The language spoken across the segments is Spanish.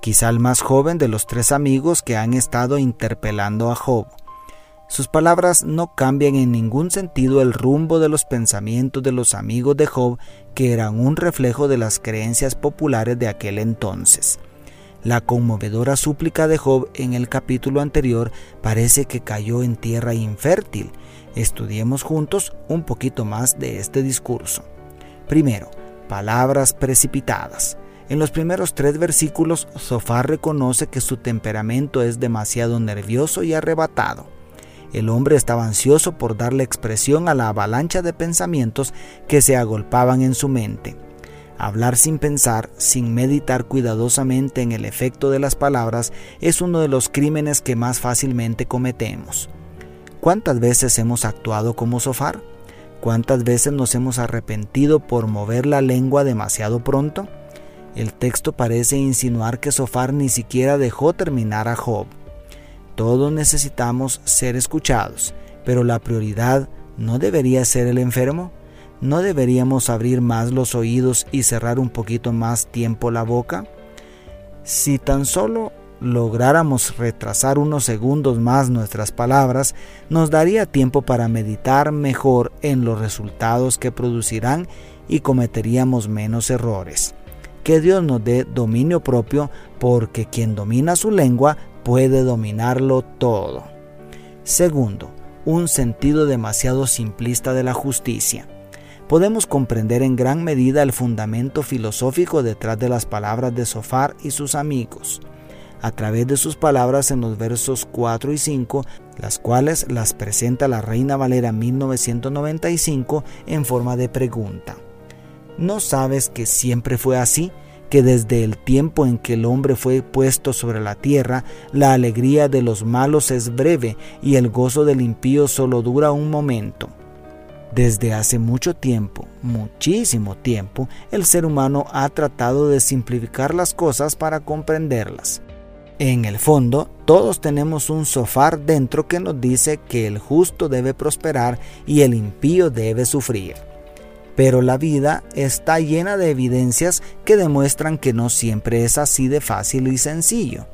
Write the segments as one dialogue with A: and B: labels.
A: quizá el más joven de los tres amigos que han estado interpelando a Job. Sus palabras no cambian en ningún sentido el rumbo de los pensamientos de los amigos de Job, que eran un reflejo de las creencias populares de aquel entonces. La conmovedora súplica de Job en el capítulo anterior parece que cayó en tierra infértil. Estudiemos juntos un poquito más de este discurso. Primero, palabras precipitadas. En los primeros tres versículos, Sofar reconoce que su temperamento es demasiado nervioso y arrebatado. El hombre estaba ansioso por darle expresión a la avalancha de pensamientos que se agolpaban en su mente. Hablar sin pensar, sin meditar cuidadosamente en el efecto de las palabras, es uno de los crímenes que más fácilmente cometemos. ¿Cuántas veces hemos actuado como Sofar? ¿Cuántas veces nos hemos arrepentido por mover la lengua demasiado pronto? El texto parece insinuar que Sofar ni siquiera dejó terminar a Job. Todos necesitamos ser escuchados, pero la prioridad no debería ser el enfermo. ¿No deberíamos abrir más los oídos y cerrar un poquito más tiempo la boca? Si tan solo lográramos retrasar unos segundos más nuestras palabras, nos daría tiempo para meditar mejor en los resultados que producirán y cometeríamos menos errores. Que Dios nos dé dominio propio porque quien domina su lengua puede dominarlo todo. Segundo, un sentido demasiado simplista de la justicia. Podemos comprender en gran medida el fundamento filosófico detrás de las palabras de Sofar y sus amigos, a través de sus palabras en los versos 4 y 5, las cuales las presenta la Reina Valera 1995 en forma de pregunta. ¿No sabes que siempre fue así? Que desde el tiempo en que el hombre fue puesto sobre la tierra, la alegría de los malos es breve y el gozo del impío solo dura un momento. Desde hace mucho tiempo, muchísimo tiempo, el ser humano ha tratado de simplificar las cosas para comprenderlas. En el fondo, todos tenemos un sofá dentro que nos dice que el justo debe prosperar y el impío debe sufrir pero la vida está llena de evidencias que demuestran que no siempre es así de fácil y sencillo.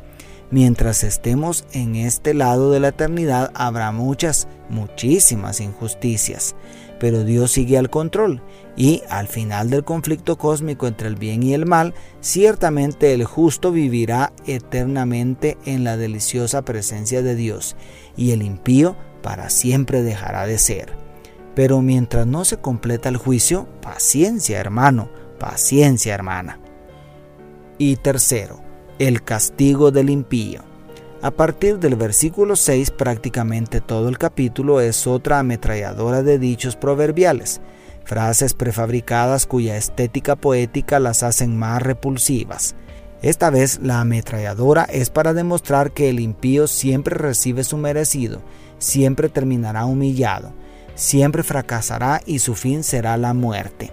A: Mientras estemos en este lado de la eternidad habrá muchas, muchísimas injusticias, pero Dios sigue al control y al final del conflicto cósmico entre el bien y el mal, ciertamente el justo vivirá eternamente en la deliciosa presencia de Dios y el impío para siempre dejará de ser. Pero mientras no se completa el juicio, paciencia hermano, paciencia hermana. Y tercero, el castigo del impío. A partir del versículo 6 prácticamente todo el capítulo es otra ametralladora de dichos proverbiales, frases prefabricadas cuya estética poética las hacen más repulsivas. Esta vez la ametralladora es para demostrar que el impío siempre recibe su merecido, siempre terminará humillado, siempre fracasará y su fin será la muerte.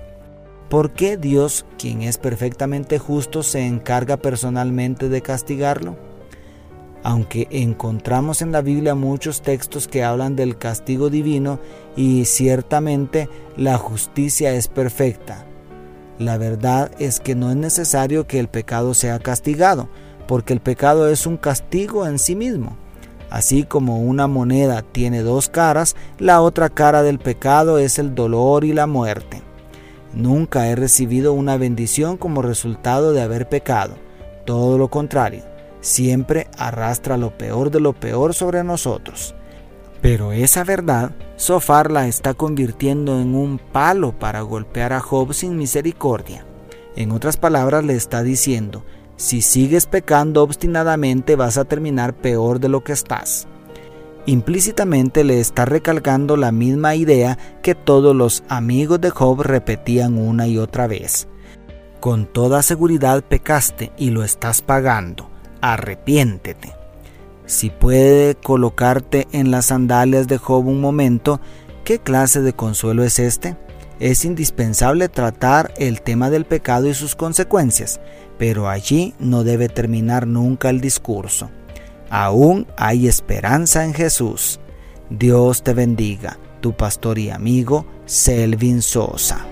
A: ¿Por qué Dios, quien es perfectamente justo, se encarga personalmente de castigarlo? Aunque encontramos en la Biblia muchos textos que hablan del castigo divino y ciertamente la justicia es perfecta, la verdad es que no es necesario que el pecado sea castigado, porque el pecado es un castigo en sí mismo. Así como una moneda tiene dos caras, la otra cara del pecado es el dolor y la muerte. Nunca he recibido una bendición como resultado de haber pecado. Todo lo contrario, siempre arrastra lo peor de lo peor sobre nosotros. Pero esa verdad, Sofar la está convirtiendo en un palo para golpear a Job sin misericordia. En otras palabras, le está diciendo, si sigues pecando obstinadamente vas a terminar peor de lo que estás. Implícitamente le está recalcando la misma idea que todos los amigos de Job repetían una y otra vez. Con toda seguridad pecaste y lo estás pagando. arrepiéntete. Si puede colocarte en las sandalias de Job un momento, ¿qué clase de consuelo es este? Es indispensable tratar el tema del pecado y sus consecuencias, pero allí no debe terminar nunca el discurso. Aún hay esperanza en Jesús. Dios te bendiga, tu pastor y amigo Selvin Sosa.